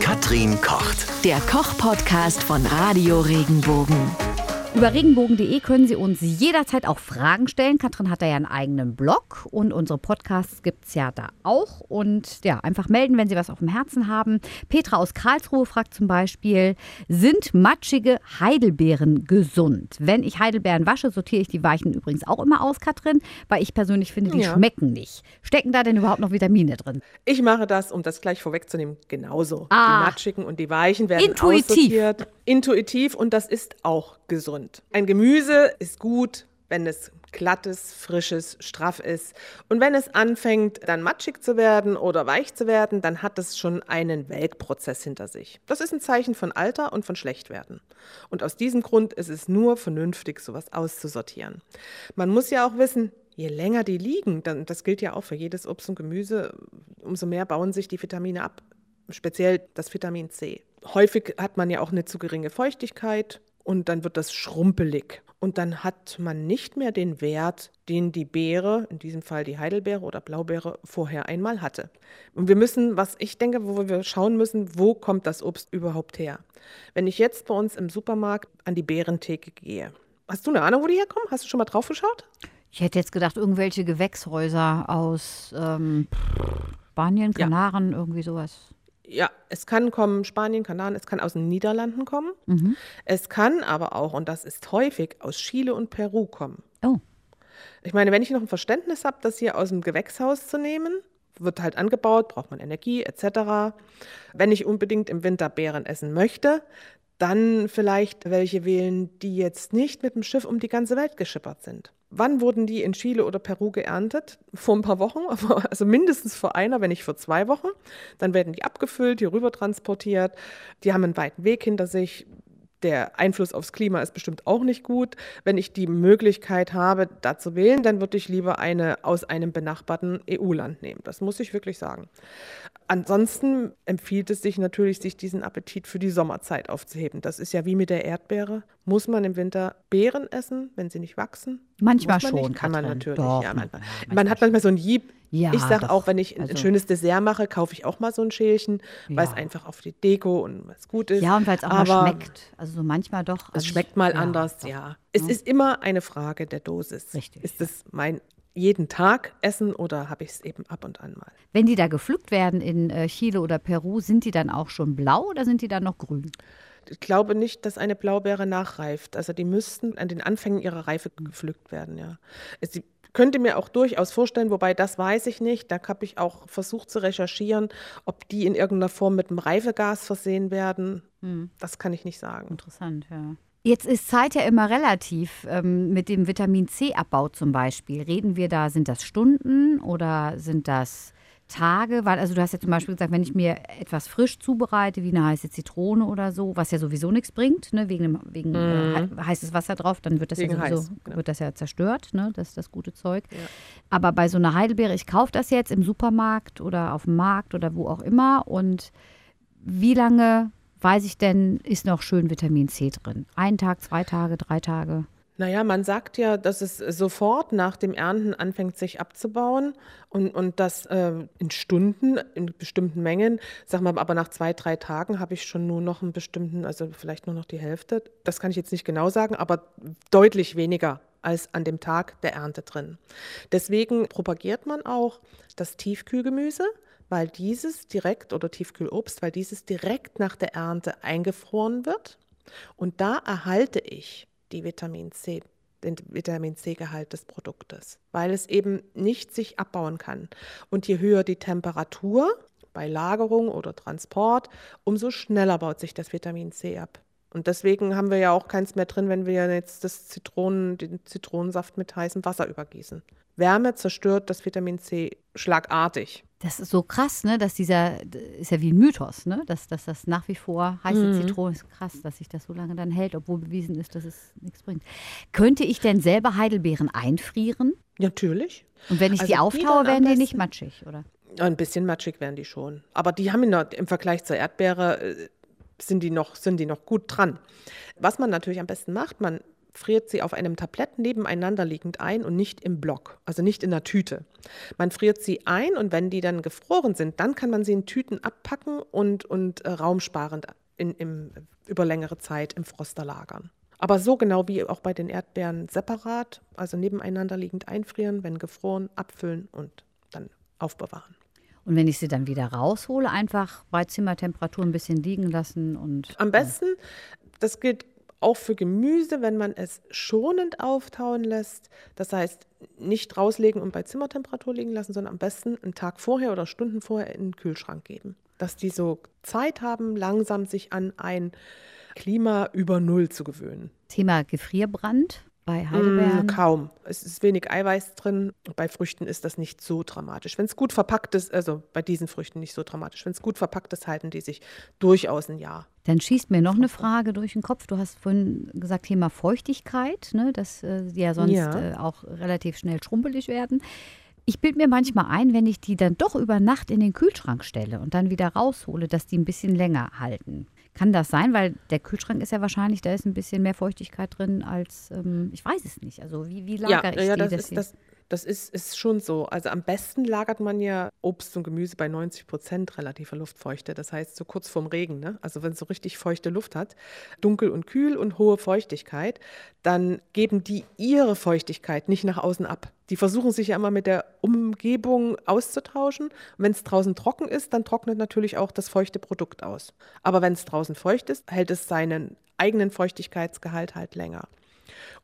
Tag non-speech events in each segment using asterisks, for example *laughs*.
Katrin kocht. Der Koch-Podcast von Radio Regenbogen. Über regenbogen.de können Sie uns jederzeit auch Fragen stellen. Katrin hat da ja einen eigenen Blog und unsere Podcasts gibt es ja da auch. Und ja, einfach melden, wenn Sie was auf dem Herzen haben. Petra aus Karlsruhe fragt zum Beispiel, sind matschige Heidelbeeren gesund? Wenn ich Heidelbeeren wasche, sortiere ich die Weichen übrigens auch immer aus, Katrin, weil ich persönlich finde, die Ja. schmecken nicht. Stecken da denn überhaupt noch Vitamine drin? Ich mache das, um das gleich vorwegzunehmen, genauso. Ah. Die matschigen und die weichen werden Intuitiv. aussortiert. Intuitiv und das ist auch gesund. Ein Gemüse ist gut, wenn es glattes, frisches, straff ist. Und wenn es anfängt, dann matschig zu werden oder weich zu werden, dann hat es schon einen Welkprozess hinter sich. Das ist ein Zeichen von Alter und von Schlechtwerden. Und aus diesem Grund ist es nur vernünftig, sowas auszusortieren. Man muss ja auch wissen, je länger die liegen, dann, das gilt ja auch für jedes Obst und Gemüse, umso mehr bauen sich die Vitamine ab. Speziell das Vitamin C. Häufig hat man ja auch eine zu geringe Feuchtigkeit und dann wird das schrumpelig. Und dann hat man nicht mehr den Wert, den die Beere, in diesem Fall die Heidelbeere oder Blaubeere, vorher einmal hatte. Und wir müssen, was ich denke, wo wir schauen müssen, wo kommt das Obst überhaupt her? Wenn ich jetzt bei uns im Supermarkt an die Beerentheke gehe, hast du eine Ahnung, wo die herkommen? Hast du schon mal drauf geschaut? Ich hätte jetzt gedacht, irgendwelche Gewächshäuser aus ähm, Spanien, Ja. Kanaren, irgendwie sowas. Ja, es kann kommen Spanien, Kanaren, es kann aus den Niederlanden kommen. Mhm. Es kann aber auch, und das ist häufig, aus Chile und Peru kommen. Oh. Ich meine, wenn ich noch ein Verständnis habe, das hier aus dem Gewächshaus zu nehmen, wird halt angebaut, braucht man Energie etc. Wenn ich unbedingt im Winter Beeren essen möchte, dann vielleicht welche wählen, die jetzt nicht mit dem Schiff um die ganze Welt geschippert sind. Wann wurden die in Chile oder Peru geerntet? *laughs* Vor ein paar Wochen, *laughs* also mindestens vor einer, wenn nicht vor zwei Wochen. Dann werden die abgefüllt, hier rüber transportiert. Die haben einen weiten Weg hinter sich. Der Einfluss aufs Klima ist bestimmt auch nicht gut. Wenn ich die Möglichkeit habe, da zu wählen, dann würde ich lieber eine aus einem benachbarten EU-Land nehmen. Das muss ich wirklich sagen. Ansonsten empfiehlt es sich natürlich, sich diesen Appetit für die Sommerzeit aufzuheben. Das ist ja wie mit der Erdbeere. Muss man im Winter Beeren essen, wenn sie nicht wachsen? Manchmal man schon, Nicht? Kann man natürlich. Doch, ja, manchmal. manchmal. Man hat manchmal so ein Jeep. Ja, ich sage auch, wenn ich ein Also- schönes Dessert mache, kaufe ich auch mal so ein Schälchen, weil es einfach auf die Deko und was gut ist. Ja, und weil es auch Aber mal schmeckt. Also so manchmal doch. es Also schmeckt mal anders, ja. Es ist immer eine Frage der Dosis. Richtig, Ist es mein jeden Tag essen oder habe ich es eben ab und an mal? Wenn die da gepflückt werden in äh, Chile oder Peru, sind die dann auch schon blau oder sind die dann noch grün? Ich glaube nicht, dass eine Blaubeere nachreift. Also die müssten an den Anfängen ihrer Reife gepflückt werden, ja. Ich könnte mir auch durchaus vorstellen, wobei das weiß ich nicht, da habe ich auch versucht zu recherchieren, ob die in irgendeiner Form mit einem Reifegas versehen werden. Das kann ich nicht sagen. Interessant, ja. Jetzt ist Zeit ja immer relativ ähm, mit dem Vitamin C-Abbau zum Beispiel. Reden wir da, sind das Stunden oder sind das Tage? Weil, also du hast ja zum Beispiel gesagt, wenn ich mir etwas frisch zubereite, wie eine heiße Zitrone oder so, was ja sowieso nichts bringt, ne, wegen, dem, wegen äh, he- heißes Wasser drauf, dann wird das Wegen ja sowieso heiß, genau. wird das ja zerstört, ne, das ist das gute Zeug. Aber bei so einer Heidelbeere, ich kaufe das jetzt im Supermarkt oder auf dem Markt oder wo auch immer und wie lange weiß ich denn, ist noch schön Vitamin C drin? Ein Tag, zwei Tage, drei Tage? Naja, man sagt ja, dass es sofort nach dem Ernten anfängt, sich abzubauen und, und das äh, in Stunden, in bestimmten Mengen. Sag mal, aber nach zwei, drei Tagen habe ich schon nur noch einen bestimmten, also vielleicht nur noch die Hälfte. Das kann ich jetzt nicht genau sagen, aber deutlich weniger als an dem Tag der Ernte drin. Deswegen propagiert man auch das Tiefkühlgemüse, weil dieses direkt oder Tiefkühlobst, weil dieses direkt nach der Ernte eingefroren wird. Und da erhalte ich die Vitamin C, den Vitamin C-Gehalt des Produktes, weil es eben nicht sich abbauen kann. Und je höher die Temperatur bei Lagerung oder Transport, umso schneller baut sich das Vitamin C ab. Und deswegen haben wir ja auch keins mehr drin, wenn wir jetzt das Zitronen, den Zitronensaft mit heißem Wasser übergießen. Wärme zerstört das Vitamin C schlagartig. Das ist so krass, ne, dass dieser, ist ja wie ein Mythos, ne, dass, dass das nach wie vor heiße Mhm. Zitrone ist krass, dass sich das so lange dann hält, obwohl bewiesen ist, dass es nichts bringt. Könnte ich denn selber Heidelbeeren einfrieren? Natürlich. Und wenn ich Also die die auftaue, am werden die nicht matschig, oder? Ein bisschen matschig werden die schon. Aber die haben im Vergleich zur Erdbeere, äh, sind die, noch, sind die noch gut dran. Was man natürlich am besten macht, man friert sie auf einem Tablett nebeneinander liegend ein und nicht im Block, also nicht in der Tüte. Man friert sie ein und wenn die dann gefroren sind, dann kann man sie in Tüten abpacken und, und äh, raumsparend in, im, über längere Zeit im Froster lagern. Aber so genau wie auch bei den Erdbeeren separat, also nebeneinander liegend einfrieren, wenn gefroren, abfüllen und dann aufbewahren. Und wenn ich sie dann wieder raushole, einfach bei Zimmertemperatur ein bisschen liegen lassen und. Am besten, das gilt auch für Gemüse, wenn man es schonend auftauen lässt. Das heißt, nicht rauslegen und bei Zimmertemperatur liegen lassen, sondern am besten einen Tag vorher oder Stunden vorher in den Kühlschrank geben. Dass die so Zeit haben, langsam sich an ein Klima über Null zu gewöhnen. Thema Gefrierbrand bei Heidelbeeren? Mm, kaum. Es ist wenig Eiweiß drin. Bei Früchten ist das nicht so dramatisch. Wenn es gut verpackt ist, also bei diesen Früchten nicht so dramatisch. Wenn es gut verpackt ist, halten die sich durchaus ein Jahr. Dann schießt mir noch eine Frage durch den Kopf. Du hast vorhin gesagt, Thema Feuchtigkeit, ne, dass äh, die ja sonst Ja. Äh, auch relativ schnell schrumpelig werden. Ich bilde mir manchmal ein, wenn ich die dann doch über Nacht in den Kühlschrank stelle und dann wieder raushole, dass die ein bisschen länger halten. Kann das sein? Weil der Kühlschrank ist ja wahrscheinlich, da ist ein bisschen mehr Feuchtigkeit drin als, ähm, ich weiß es nicht. Also wie, wie Ja, lagere ich ja die? das, ist, das, das ist, ist schon so. Also am besten lagert man ja Obst und Gemüse bei 90 Prozent relativer Luftfeuchte. Das heißt so kurz vorm Regen. Ne? Also wenn es so richtig feuchte Luft hat, dunkel und kühl und hohe Feuchtigkeit, dann geben die ihre Feuchtigkeit nicht nach außen ab. Die versuchen sich ja immer mit der Umgebung auszutauschen. Wenn es draußen trocken ist, dann trocknet natürlich auch das feuchte Produkt aus. Aber wenn es draußen feucht ist, hält es seinen eigenen Feuchtigkeitsgehalt halt länger.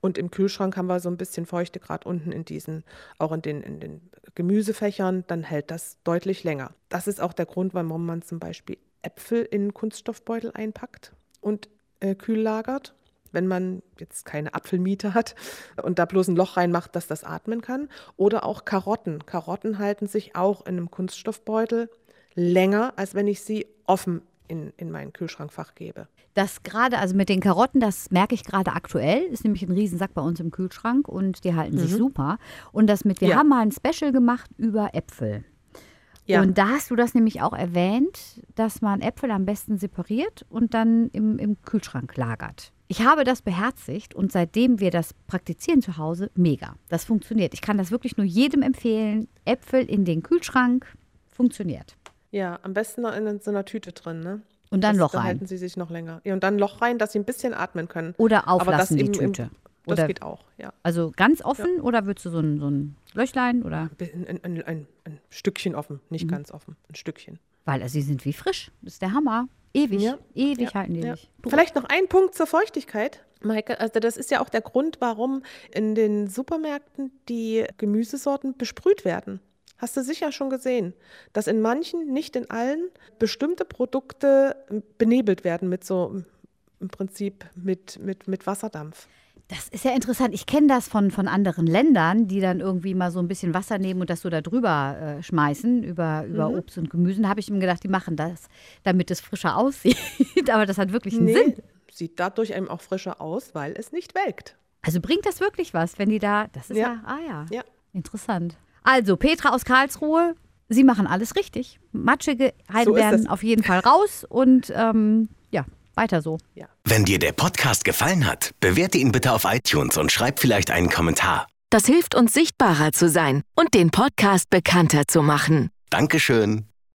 Und im Kühlschrank haben wir so ein bisschen Feuchte, gerade unten in diesen, auch in den, in den Gemüsefächern, dann hält das deutlich länger. Das ist auch der Grund, warum man zum Beispiel Äpfel in Kunststoffbeutel einpackt und äh, kühl lagert. Wenn man jetzt keine Apfelmiete hat und da bloß ein Loch reinmacht, dass das atmen kann. Oder auch Karotten. Karotten halten sich auch in einem Kunststoffbeutel länger, als wenn ich sie offen in, in mein Kühlschrankfach gebe. Das gerade, also mit den Karotten, das merke ich gerade aktuell, ist nämlich ein Riesensack bei uns im Kühlschrank und die halten sich super. Und das mit, wir Mhm. Ja. haben mal ein Special gemacht über Äpfel. Ja. Und da hast du das nämlich auch erwähnt, dass man Äpfel am besten separiert und dann im, im Kühlschrank lagert. Ich habe das beherzigt und seitdem wir das praktizieren zu Hause, mega. Das funktioniert. Ich kann das wirklich nur jedem empfehlen. Äpfel in den Kühlschrank funktioniert. Ja, am besten noch in so einer Tüte drin, ne? Und dann das, Loch dann rein. halten sie sich noch länger. Ja, und dann Loch rein, dass sie ein bisschen atmen können. Oder Aber das auflassen die im- Tüte. Das Oder geht auch, ja. Also ganz offen oder würdest du so ein, so ein Löchlein oder? Ein, ein, ein, ein, Stückchen offen, nicht Mhm. ganz offen, ein Stückchen. Weil also sie sind wie frisch. Das ist der Hammer. Ewig, Ja, ewig ja, halten die ja. sich. Vielleicht noch ein Punkt zur Feuchtigkeit. Maike, also das ist ja auch der Grund, warum in den Supermärkten die Gemüsesorten besprüht werden. Hast du sicher schon gesehen, dass in manchen, nicht in allen, bestimmte Produkte benebelt werden mit so im Prinzip mit, mit, mit Wasserdampf. Das ist ja interessant. Ich kenne das von, von anderen Ländern, die dann irgendwie mal so ein bisschen Wasser nehmen und das so da drüber äh, schmeißen, über, über Mhm. Obst und Gemüse. Da habe ich mir gedacht, die machen das, damit es frischer aussieht. *laughs* Aber das hat wirklich einen Nee, Sinn. sieht dadurch eben auch frischer aus, weil es nicht welkt. Also bringt das wirklich was, wenn die da. Das ist ja, Ja. ah ja. Ja. Interessant. Also, Petra aus Karlsruhe, Sie machen alles richtig. Matschige Heidelbeeren das. auf jeden Fall raus und ähm, ja, weiter so. Wenn dir der Podcast gefallen hat, bewerte ihn bitte auf iTunes und schreib vielleicht einen Kommentar. Das hilft uns sichtbarer zu sein und den Podcast bekannter zu machen. Dankeschön.